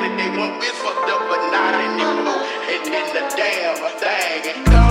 They the day when we fucked up, but not anymore. And in the damn thing.